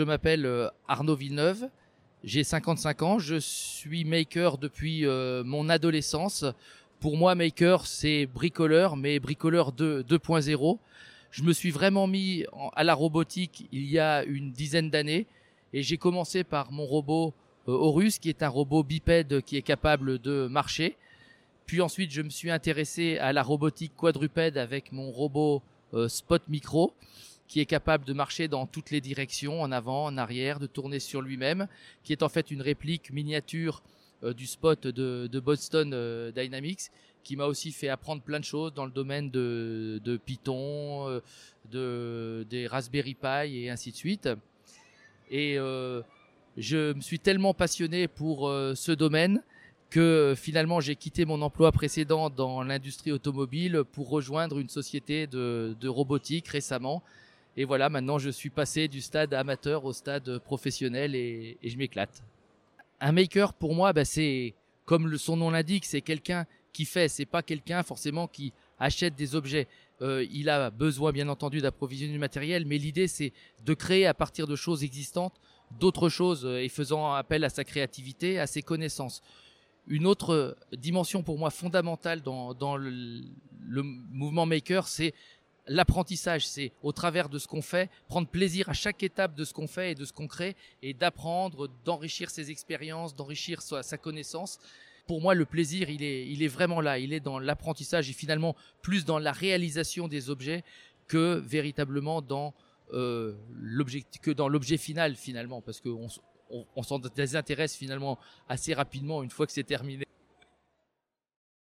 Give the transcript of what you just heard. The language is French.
Je m'appelle euh, Arnaud Villeneuve, j'ai 55 ans, je suis maker depuis euh, mon adolescence. Pour moi, maker, c'est bricoleur, mais bricoleur 2.0. Je me suis vraiment mis à la robotique il y a une dizaine d'années et j'ai commencé par mon robot euh, Horus, qui est un robot bipède qui est capable de marcher. Puis ensuite, je me suis intéressé à la robotique quadrupède avec mon robot Spot Micro, qui est capable de marcher dans toutes les directions, en avant, en arrière, de tourner sur lui-même, qui est en fait une réplique miniature euh, du Spot de, Boston Dynamics, qui m'a aussi fait apprendre plein de choses dans le domaine de, Python, de, des Raspberry Pi et ainsi de suite. Et je me suis tellement passionné pour euh, ce domaine que euh, finalement j'ai quitté mon emploi précédent dans l'industrie automobile pour rejoindre une société de, robotique récemment. Et voilà, maintenant je suis passé du stade amateur au stade professionnel et, je m'éclate. Un maker pour moi, bah, c'est comme son nom l'indique, c'est quelqu'un qui fait, c'est pas quelqu'un forcément qui achète des objets. Euh, il a besoin bien entendu d'approvisionner du matériel, mais l'idée c'est de créer à partir de choses existantes d'autres choses euh, et faisant appel à sa créativité, à ses connaissances. Une autre dimension pour moi fondamentale dans, dans le, mouvement maker, c'est l'apprentissage. C'est au travers de ce qu'on fait, prendre plaisir à chaque étape de ce qu'on fait et de ce qu'on crée et d'apprendre, d'enrichir ses expériences, d'enrichir sa, sa connaissance pour moi, le plaisir, il est, vraiment là. Il est dans l'apprentissage et finalement plus dans la réalisation des objets que véritablement dans euh, dans l'objet final finalement, parce qu'on on, s'en désintéresse finalement assez rapidement une fois que c'est terminé.